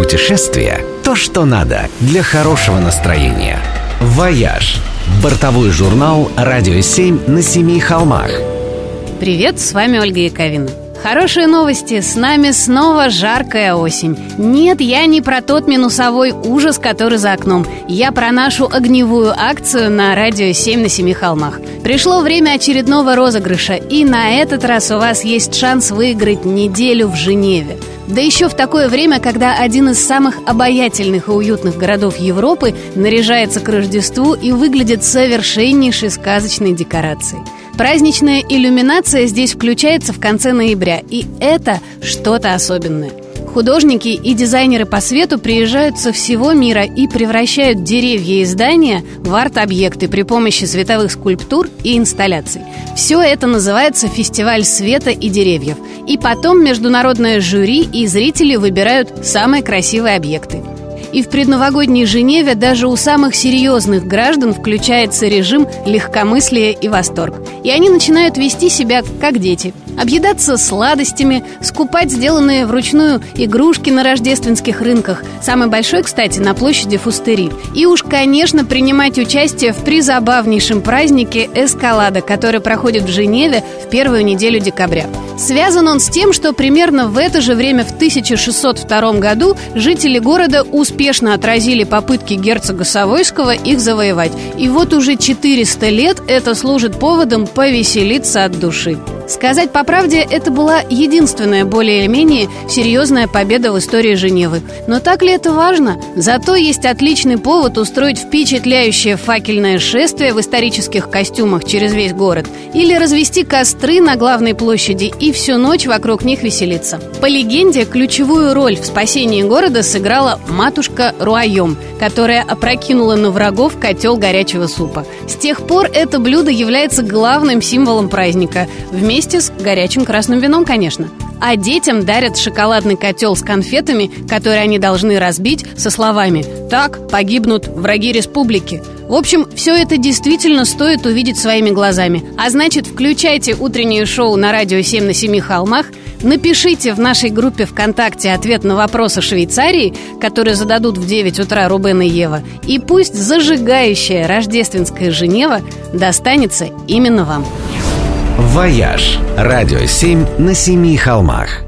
Путешествие – то, что надо для хорошего настроения. «Вояж» – бортовой журнал «Радио 7» на семи холмах. Привет, с вами Ольга Яковина. Хорошие новости, с нами снова жаркая осень Нет, я не про тот минусовой ужас, который за окном Я про нашу огневую акцию на радио 7 на семи холмах Пришло время очередного розыгрыша И на этот раз у вас есть шанс выиграть неделю в Женеве да еще в такое время, когда один из самых обаятельных и уютных городов Европы наряжается к Рождеству и выглядит совершеннейшей сказочной декорацией. Праздничная иллюминация здесь включается в конце ноября, и это что-то особенное. Художники и дизайнеры по свету приезжают со всего мира и превращают деревья и здания в арт-объекты при помощи световых скульптур и инсталляций. Все это называется «Фестиваль света и деревьев». И потом международное жюри и зрители выбирают самые красивые объекты. И в предновогодней Женеве даже у самых серьезных граждан включается режим легкомыслия и восторг. И они начинают вести себя как дети. Объедаться сладостями, скупать сделанные вручную игрушки на рождественских рынках. Самый большой, кстати, на площади Фустери. И уж, конечно, принимать участие в призабавнейшем празднике «Эскалада», который проходит в Женеве в первую неделю декабря. Связан он с тем, что примерно в это же время в 1602 году жители города успешно отразили попытки герцога Савойского их завоевать. И вот уже 400 лет это служит поводом повеселиться от души. Сказать по правде, это была единственная более или менее серьезная победа в истории Женевы. Но так ли это важно? Зато есть отличный повод устроить впечатляющее факельное шествие в исторических костюмах через весь город или развести костры на главной площади и всю ночь вокруг них веселиться. По легенде, ключевую роль в спасении города сыграла матушка Руайом, которая опрокинула на врагов котел горячего супа. С тех пор это блюдо является главным символом праздника вместе Вместе с горячим красным вином, конечно. А детям дарят шоколадный котел с конфетами, которые они должны разбить со словами «Так погибнут враги республики». В общем, все это действительно стоит увидеть своими глазами. А значит, включайте утреннее шоу на радио 7 на 7 холмах, напишите в нашей группе ВКонтакте ответ на вопрос о Швейцарии, которые зададут в 9 утра Рубен и Ева, и пусть зажигающая рождественская Женева достанется именно вам. «Вояж» – радио 7 на семи холмах.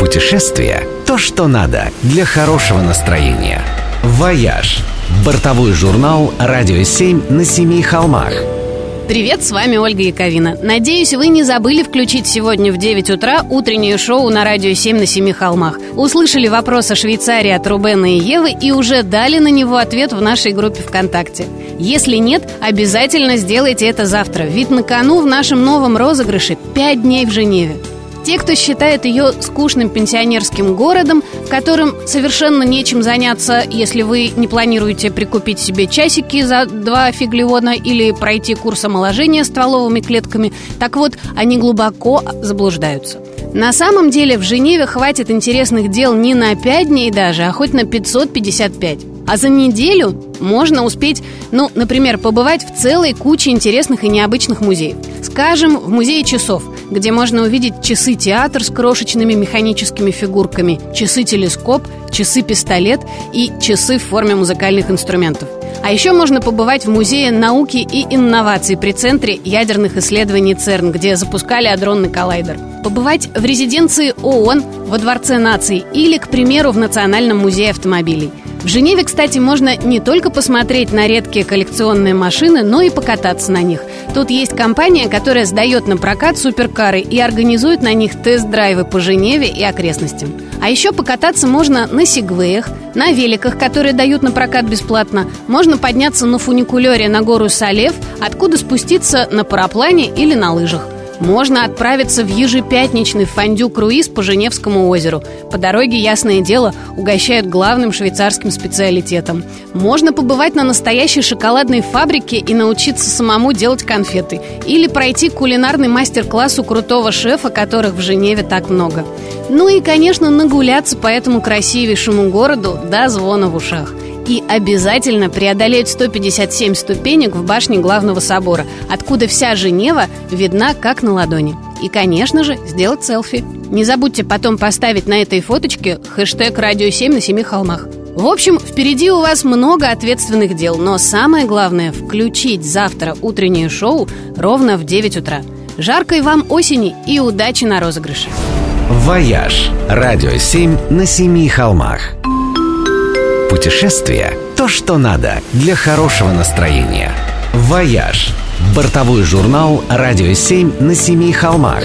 Путешествие – то, что надо для хорошего настроения. «Вояж» – бортовой журнал «Радио 7 на семи холмах». Привет, с вами Ольга Яковина. Надеюсь, вы не забыли включить сегодня в 9 утра утреннее шоу на радио 7 на семи холмах. Услышали вопрос о Швейцарии от Рубена и Евы и уже дали на него ответ в нашей группе ВКонтакте. Если нет, обязательно сделайте это завтра, ведь на кону в нашем новом розыгрыше 5 дней в Женеве. Те, кто считает ее скучным пенсионерским городом, в котором совершенно нечем заняться, если вы не планируете прикупить себе часики за два фиглевона или пройти курс омоложения стволовыми клетками, так вот, они глубоко заблуждаются. На самом деле в Женеве хватит интересных дел не на 5 дней даже, а хоть на 555. А за неделю можно успеть, ну, например, побывать в целой куче интересных и необычных музеев. Скажем, в музее часов, где можно увидеть часы-театр с крошечными механическими фигурками, часы-телескоп, часы-пистолет и часы в форме музыкальных инструментов. А еще можно побывать в Музее науки и инноваций при Центре ядерных исследований ЦЕРН, где запускали адронный коллайдер. Побывать в резиденции ООН, во Дворце наций или, к примеру, в Национальном музее автомобилей – в Женеве, кстати, можно не только посмотреть на редкие коллекционные машины, но и покататься на них. Тут есть компания, которая сдает на прокат суперкары и организует на них тест-драйвы по Женеве и окрестностям. А еще покататься можно на сегвеях, на великах, которые дают на прокат бесплатно. Можно подняться на фуникулере на гору Салев, откуда спуститься на параплане или на лыжах. Можно отправиться в ежепятничный фондю-круиз по Женевскому озеру. По дороге, ясное дело, угощают главным швейцарским специалитетом. Можно побывать на настоящей шоколадной фабрике и научиться самому делать конфеты. Или пройти кулинарный мастер-класс у крутого шефа, которых в Женеве так много. Ну и, конечно, нагуляться по этому красивейшему городу до звона в ушах и обязательно преодолеть 157 ступенек в башне главного собора, откуда вся Женева видна как на ладони. и, конечно же, сделать селфи. Не забудьте потом поставить на этой фоточке хэштег «Радио 7 на семи холмах». В общем, впереди у вас много ответственных дел, но самое главное – включить завтра утреннее шоу ровно в 9 утра. Жаркой вам осени и удачи на розыгрыше! «Вояж» – радио 7 на семи холмах. Путешествие – то, что надо для хорошего настроения. «Вояж» – бортовой журнал «Радио 7 на семи холмах».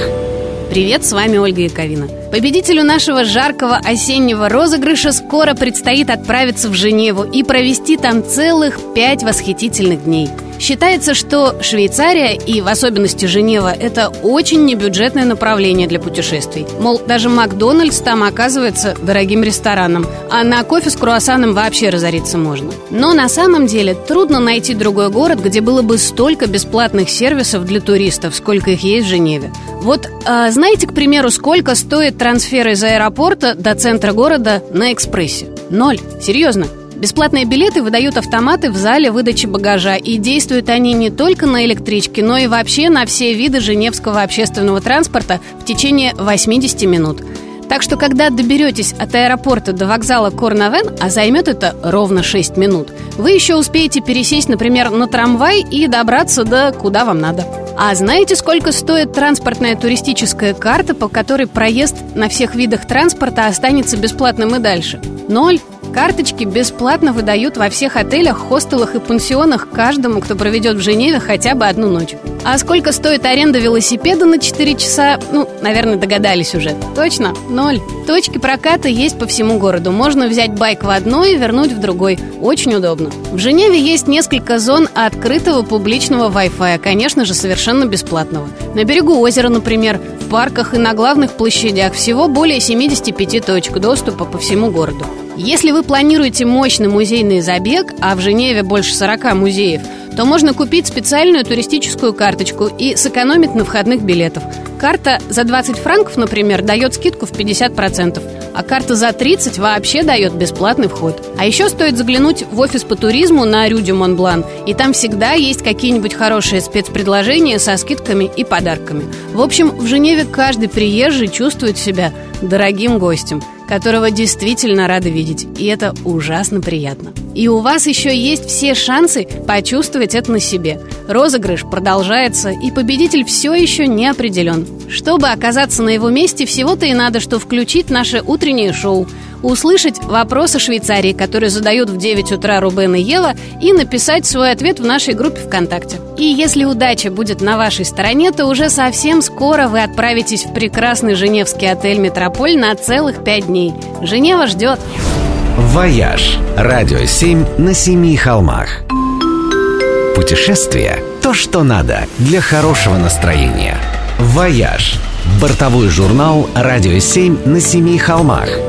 Привет, с вами Ольга Яковина. Победителю нашего жаркого осеннего розыгрыша скоро предстоит отправиться в Женеву и провести там целых пять восхитительных дней – Считается, что Швейцария и в особенности Женева – это очень небюджетное направление для путешествий. Мол, даже Макдональдс там оказывается дорогим рестораном, а на кофе с круассаном вообще разориться можно. Но на самом деле трудно найти другой город, где было бы столько бесплатных сервисов для туристов, сколько их есть в Женеве. Вот а, знаете, к примеру, сколько стоит трансфер из аэропорта до центра города на экспрессе? Ноль. Серьезно. Бесплатные билеты выдают автоматы в зале выдачи багажа, и действуют они не только на электричке, но и вообще на все виды женевского общественного транспорта в течение 80 минут. Так что, когда доберетесь от аэропорта до вокзала Корнавен, а займет это ровно 6 минут, вы еще успеете пересесть, например, на трамвай и добраться до куда вам надо. А знаете, сколько стоит транспортная туристическая карта, по которой проезд на всех видах транспорта останется бесплатным и дальше? Ноль. Карточки бесплатно выдают во всех отелях, хостелах и пансионах каждому, кто проведет в Женеве хотя бы одну ночь. А сколько стоит аренда велосипеда на 4 часа? Ну, наверное, догадались уже. Точно? Ноль. Точки проката есть по всему городу. Можно взять байк в одной и вернуть в другой. Очень удобно. В Женеве есть несколько зон открытого публичного Wi-Fi, конечно же, совершенно бесплатного. На берегу озера, например, в парках и на главных площадях всего более 75 точек доступа по всему городу. Если вы планируете мощный музейный забег, а в Женеве больше 40 музеев, то можно купить специальную туристическую карточку и сэкономить на входных билетах. Карта за 20 франков, например, дает скидку в 50%, а карта за 30 вообще дает бесплатный вход. А еще стоит заглянуть в офис по туризму на Рюде Монблан, и там всегда есть какие-нибудь хорошие спецпредложения со скидками и подарками. В общем, в Женеве каждый приезжий чувствует себя дорогим гостем – которого действительно рады видеть, и это ужасно приятно. И у вас еще есть все шансы почувствовать это на себе. Розыгрыш продолжается, и победитель все еще не определен. Чтобы оказаться на его месте, всего-то и надо, что включить наше утреннее шоу – услышать вопрос о Швейцарии, которые задают в 9 утра Рубен и Ева, и написать свой ответ в нашей группе ВКонтакте. И если удача будет на вашей стороне, то уже совсем скоро вы отправитесь в прекрасный женевский отель «Метрополь» на целых 5 дней. Женева ждет! «Вояж» – радио 7 на семи холмах. Путешествие – то, что надо для хорошего настроения. «Вояж» – бортовой журнал «Радио 7 на семи холмах» –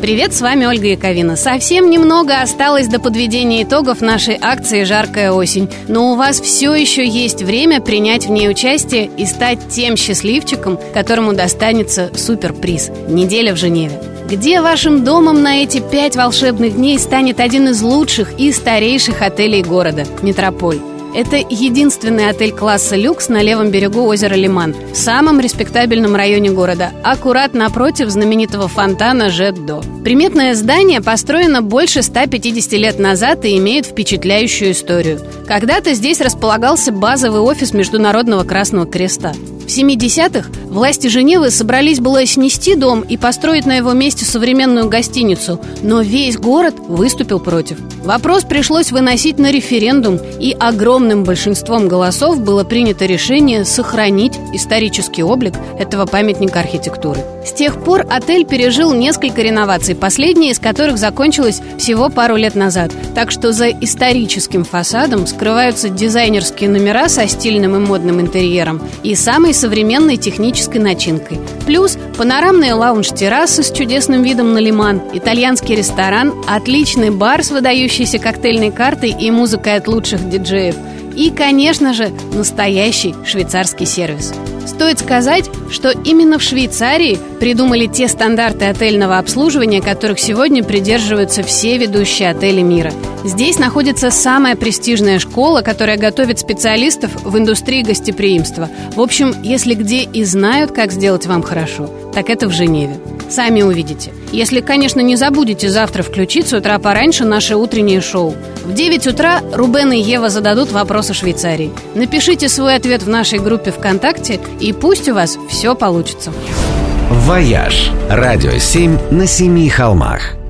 Привет, с вами Ольга Яковина. Совсем немного осталось до подведения итогов нашей акции «Жаркая осень», но у вас все еще есть время принять в ней участие и стать тем счастливчиком, которому достанется суперприз – неделя в Женеве. Где вашим домом на эти пять волшебных дней станет один из лучших и старейших отелей города – «Метрополь». Это единственный отель класса люкс на левом берегу озера Леман, в самом респектабельном районе города, аккурат напротив знаменитого фонтана Же-До. Приметное здание построено больше 150 лет назад и имеет впечатляющую историю. Когда-то здесь располагался базовый офис Международного Красного Креста. В 70-х власти Женевы собрались было снести дом и построить на его месте современную гостиницу, но весь город выступил против. Вопрос пришлось выносить на референдум, и огромным большинством голосов было принято решение сохранить исторический облик этого памятника архитектуры. С тех пор отель пережил несколько реноваций, последняя из которых закончилась всего пару лет назад. Так что за историческим фасадом скрываются дизайнерские номера со стильным и модным интерьером и самый современной технической начинкой. Плюс панорамные лаунж-террасы с чудесным видом на лиман, итальянский ресторан, отличный бар с выдающейся коктейльной картой и музыкой от лучших диджеев – и, конечно же, настоящий швейцарский сервис. Стоит сказать, что именно в Швейцарии придумали те стандарты отельного обслуживания, которых сегодня придерживаются все ведущие отели мира. Здесь находится самая престижная школа, которая готовит специалистов в индустрии гостеприимства. В общем, если где и знают, как сделать вам хорошо, так это в Женеве. Сами увидите. Если, конечно, не забудете завтра включить с утра пораньше наше утреннее шоу. В 9 утра Рубен и Ева зададут вопрос о Швейцарии. Напишите свой ответ в нашей группе ВКонтакте, и пусть у вас все получится. «Вояж» – радио 7 на семи холмах –